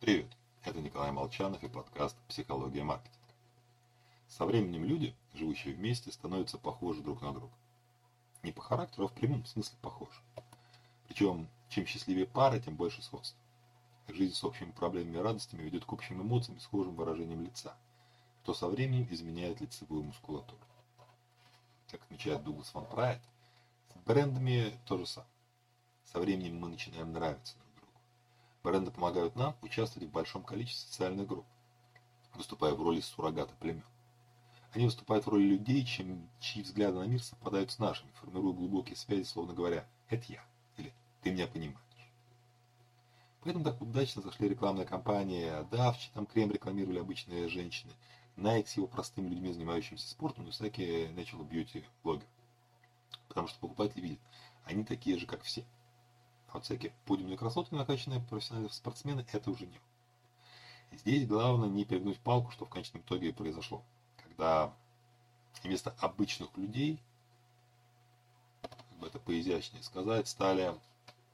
Привет, это Николай Молчанов и подкаст «Психология маркетинга». Со временем люди, живущие вместе, становятся похожи друг на друга. Не по характеру, а в прямом смысле похожи. Причем, чем счастливее пара, тем больше сходств. Жизнь с общими проблемами и радостями ведет к общим эмоциям и схожим выражением лица, что со временем изменяет лицевую мускулатуру. Как отмечает Дуглас Ван Прайт, с брендами то же самое. Со временем мы начинаем нравиться друг Бренды помогают нам участвовать в большом количестве социальных групп, выступая в роли суррогата племен. Они выступают в роли людей, чем, чьи взгляды на мир совпадают с нашими, формируя глубокие связи, словно говоря «это я» или «ты меня понимаешь». Поэтому так удачно зашли рекламная кампания Давчи, там крем рекламировали обычные женщины, Nike с его простыми людьми, занимающимися спортом, и всякие natural beauty блогеры. Потому что покупатели видят, они такие же, как все – вот всякие подиумные красотки, накачанные профессиональные спортсмены, это уже не. Здесь главное не перегнуть палку, что в конечном итоге и произошло. Когда вместо обычных людей, как бы это поизящнее сказать, стали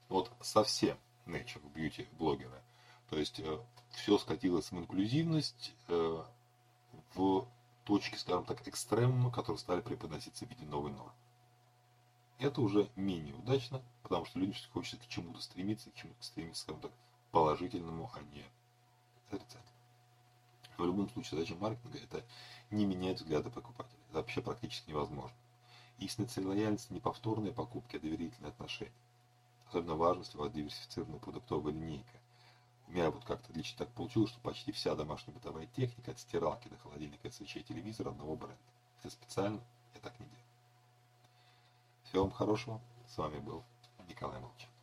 вот совсем nature beauty блогеры. То есть э, все скатилось в инклюзивность, э, в точки, скажем так, экстремума, которые стали преподноситься в виде новой нормы это уже менее удачно, потому что людям хочется к чему-то стремиться, к чему-то стремиться, скажем так, положительному, а не отрицательному. В любом случае, задача маркетинга – это не менять взгляды покупателя. Это вообще практически невозможно. Истинная цель лояльности – не повторные покупки, а доверительные отношения. Особенно важно, если у вас диверсифицированная продуктовая линейка. У меня вот как-то лично так получилось, что почти вся домашняя бытовая техника, от стиралки до холодильника, от свечей, телевизора одного бренда. Это специально я так не делаю. Всего вам хорошего. С вами был Николай Молчан.